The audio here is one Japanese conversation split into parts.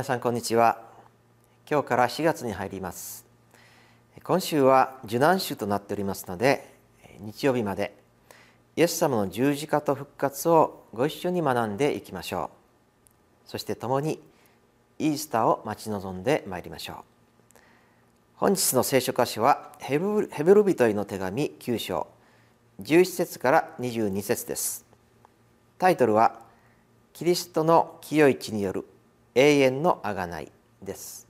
皆さんこんにちは。今日から4月に入ります。今週は受難週となっておりますので日曜日までイエス様の十字架と復活をご一緒に学んでいきましょう。そして共にイースターを待ち望んでまいりましょう。本日の聖書箇所はヘブル人への手紙9章11節から22節です。タイトルはキリストの清い血による永遠のあがないです。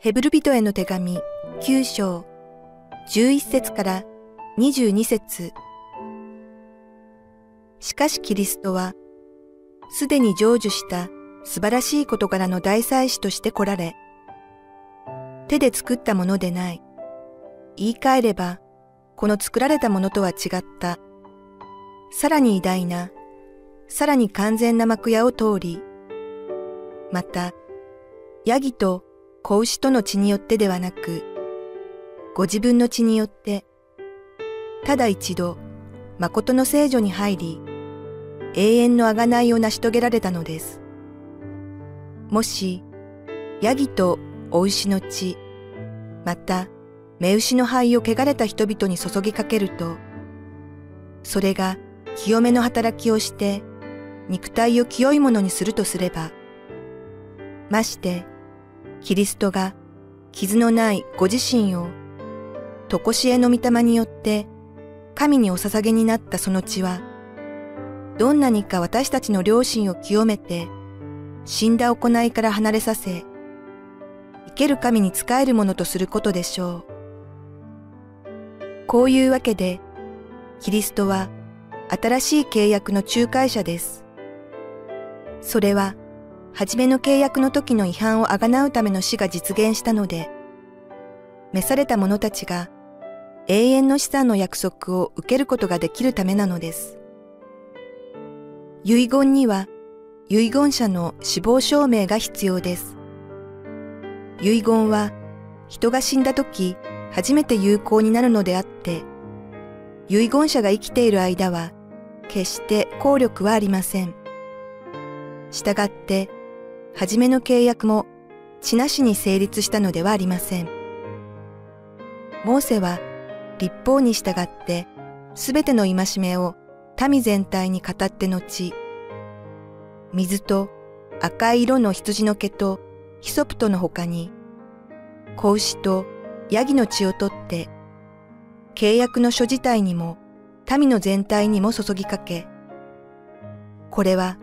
ヘブル人への手紙9章11節から22節。しかしキリストはすでに成就した素晴らしい事柄の大祭司として来られ手で作ったものでない。言い換えればこの作られたものとは違った、さらに偉大な、さらに完全な幕屋を通り、また、ヤギと子牛との血によってではなく、ご自分の血によって、ただ一度、誠の聖女に入り、永遠の贖いを成し遂げられたのです。もし、ヤギとお牛の血、また、目牛の灰を汚れた人々に注ぎかけると、それが清めの働きをして肉体を清いものにするとすれば、まして、キリストが傷のないご自身を、とこしえの御霊によって神にお捧げになったその血は、どんなにか私たちの良心を清めて、死んだ行いから離れさせ、生ける神に仕えるものとすることでしょう。こういうわけで、キリストは新しい契約の仲介者です。それは、初めの契約の時の違反をあがなうための死が実現したので、召された者たちが永遠の資産の約束を受けることができるためなのです。遺言には遺言者の死亡証明が必要です。遺言は人が死んだ時初めて有効になるのであって、遺言者が生きている間は、決して効力はありません。したがって、初めの契約も血なしに成立したのではありません。モーセは立法に従ってすべての戒めを民全体に語って後、水と赤い色の羊の毛とヒソプトの他に、子牛とヤギの血を取って、契約の書自体にも民の全体にも注ぎかけ、これは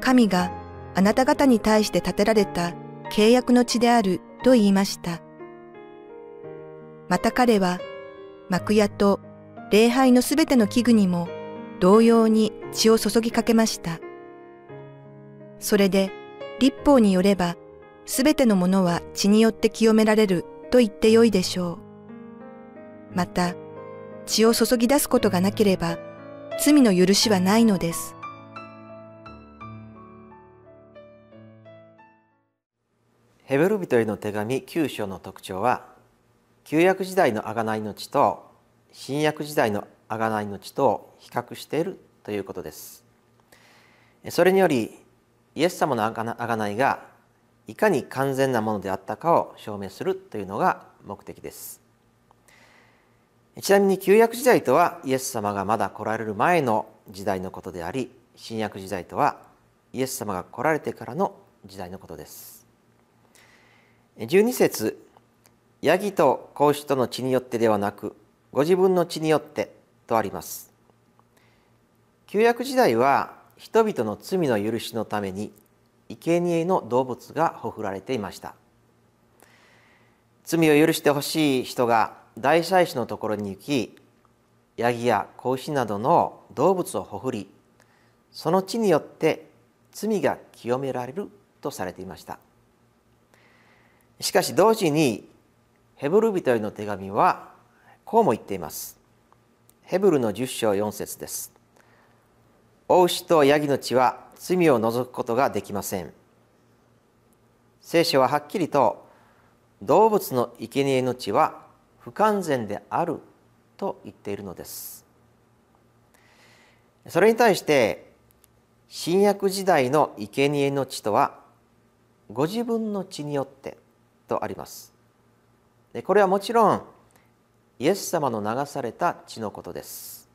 神があなた方に対して立てられた契約の地であると言いました。また彼は幕屋と礼拝のすべての器具にも同様に血を注ぎかけました。それで立法によればすべてのものは血によって清められると言ってよいでしょう。また、血を注ぎ出すことがなければ、罪の許しはないのです。ヘベル人への手紙9章の特徴は、旧約時代の贖いの地と新約時代の贖いの地と比較しているということです。それにより、イエス様の贖いがいかに完全なものであったかを証明するというのが目的です。ちなみに旧約時代とはイエス様がまだ来られる前の時代のことであり新約時代とはイエス様が来られてからの時代のことです。12節ヤギと子牛との血によってではなくご自分の血によってとあります。旧約時代は人々の罪の許しのために生贄の動物がほふられていました。罪を許してほしい人が大祭司のところに行きヤギや子牛などの動物をほふりその地によって罪が清められるとされていました。しかし同時にヘブル人への手紙はこうも言っています。ヘブルの10章4節ですお牛とヤギの血は罪を除くことができません。聖書ははっきりと動物の生贄の血は不完全であると言っているのです。それに対して新約時代の生贄の血とはご自分の血によってとあります。でこれはもちろんイエス様の流された血のことです。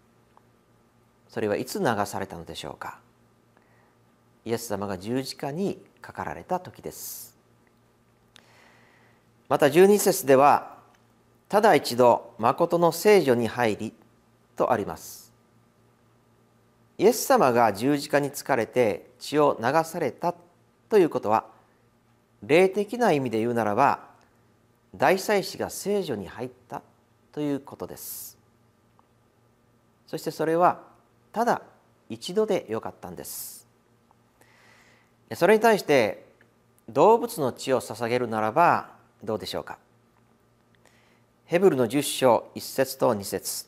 それはいつ流されたのでしょうか。イエス様が十字架にかかられた時です。また十二節ではただ一度誠の聖女に入りとあります。イエス様が十字架につかれて血を流されたということは霊的な意味で言うならば大祭司が聖女に入ったということです。そしてそれはただ一度でよかったんです。それに対して動物の血を捧げるならばどうでしょうか？ヘブルの10章1節と2節。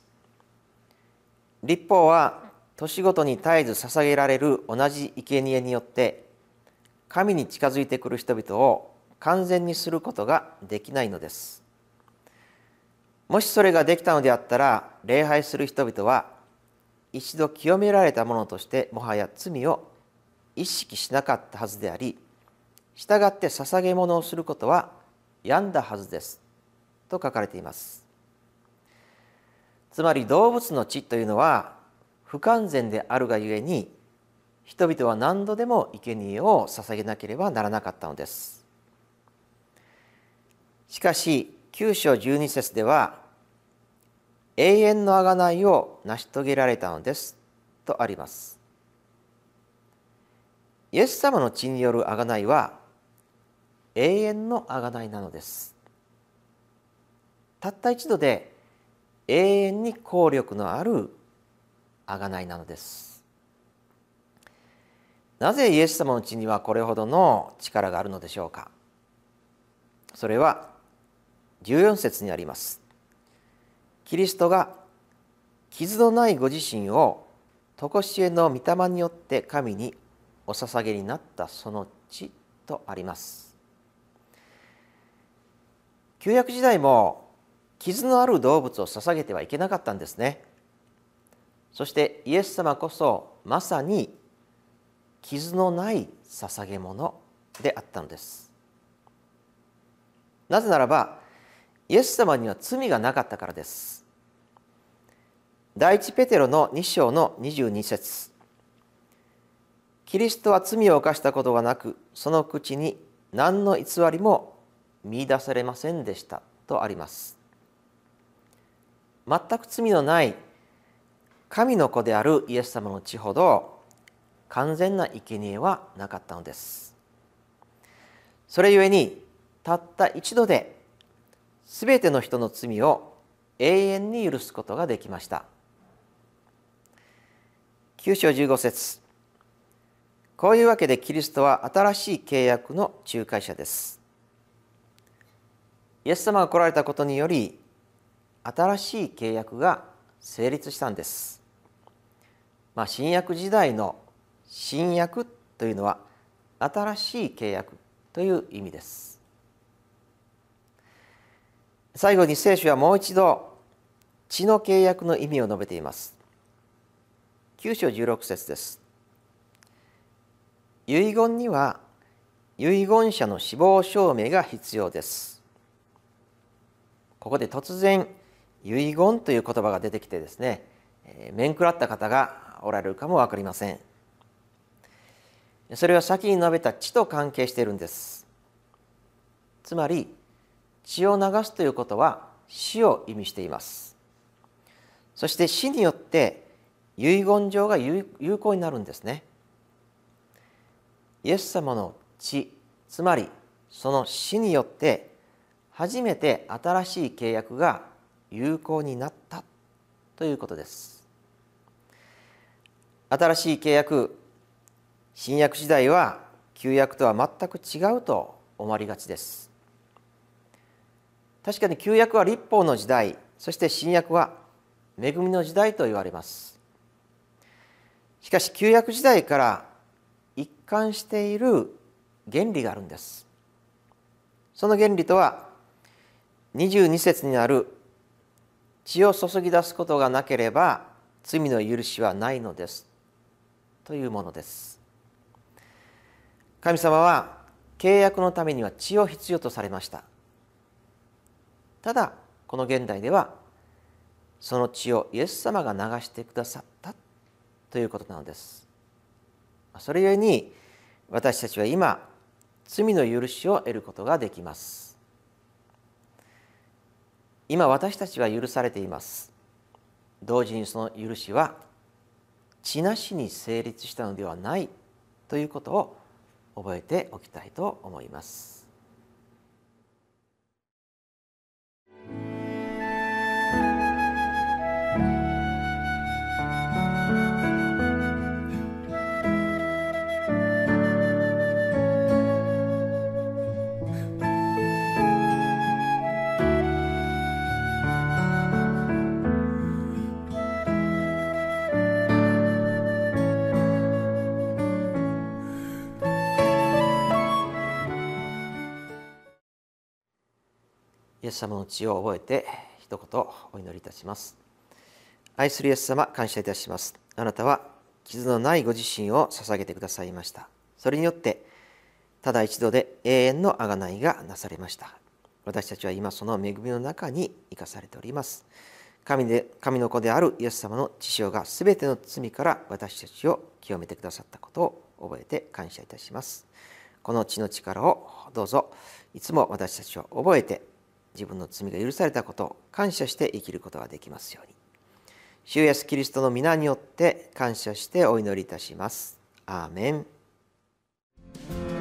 立法は年ごとに絶えず捧げられる同じ生贄によって神に近づいてくる人々を完全にすることができないのです。もしそれができたのであったら礼拝する人々は一度清められたものとしてもはや罪を意識しなかったはずであり従って捧げ物をすることは病んだはずですと書かれています。つまり動物の血というのは不完全であるがゆえに人々は何度でも生贄を捧げなければならなかったのです。しかし九章十二節では永遠の贖いを成し遂げられたのですとあります。イエス様の血による贖いは永遠の贖いなのです。たった一度で永遠に効力のある贖いなのです。なぜイエス様の血にはこれほどの力があるのでしょうか。それは14節にあります。キリストが傷のないご自身を常しえの御霊によって神にお捧げになったその血とあります。旧約時代も傷のある動物を捧げてはいけなかったんですね。そしてイエス様こそまさに傷のない捧げ物であったのです。なぜならばイエス様には罪がなかったからです。第一ペテロの2章の22節。キリストは罪を犯したことがなくその口に何の偽りも見いだされませんでしたとあります。全く罪のない神の子であるイエス様の血ほど完全な生贄はなかったのです。それゆえにたった一度で全ての人の罪を永遠に許すことができました。9章15節。こういうわけでキリストは新しい契約の仲介者ですイエス様が来られたことにより新しい契約が成立したんです。まあ、新約時代の新約というのは新しい契約という意味です。最後に聖書はもう一度血の契約の意味を述べています。9章16節です。遺言には遺言者の死亡証明が必要です。ここで突然遺言という言葉が出てきてですね面食らった方がおられるかも分かりません。それは先に述べた血と関係しているんです。つまり血を流すということは死を意味しています。そして死によって遺言状が有効になるんですね。イエス様の血つまりその死によって初めて新しい契約が有効になったということです。新しい契約新約時代は旧約とは全く違うと思われがちです。確かに旧約は立法の時代そして新約は恵みの時代と言われます。しかし旧約時代から貫している原理があるんです。その原理とは22節にある血を注ぎ出すことがなければ罪の許しはないのです。というものです。神様は契約のためには血を必要とされました。ただこの現代ではその血をイエス様が流してくださったということなのです。それゆえに私たちは今罪の許しを得ることができます今私たちは許されています同時にその許しは血なしに成立したのではないということを覚えておきたいと思います。エス様の血を覚えて一言お祈りいたします。愛するイエス様感謝いたします。あなたは傷のないご自身を捧げてくださいました。それによってただ一度で永遠の贖いがなされました。私たちは今その恵みの中に生かされております。神で神の子であるイエス様の血潮がすべての罪から私たちを清めてくださったことを覚えて感謝いたします。この血の力をどうぞいつも私たちは覚えて自分の罪が許されたこと感謝して生きることができますように。主イエスキリストの皆によって感謝してお祈りいたします。アーメン。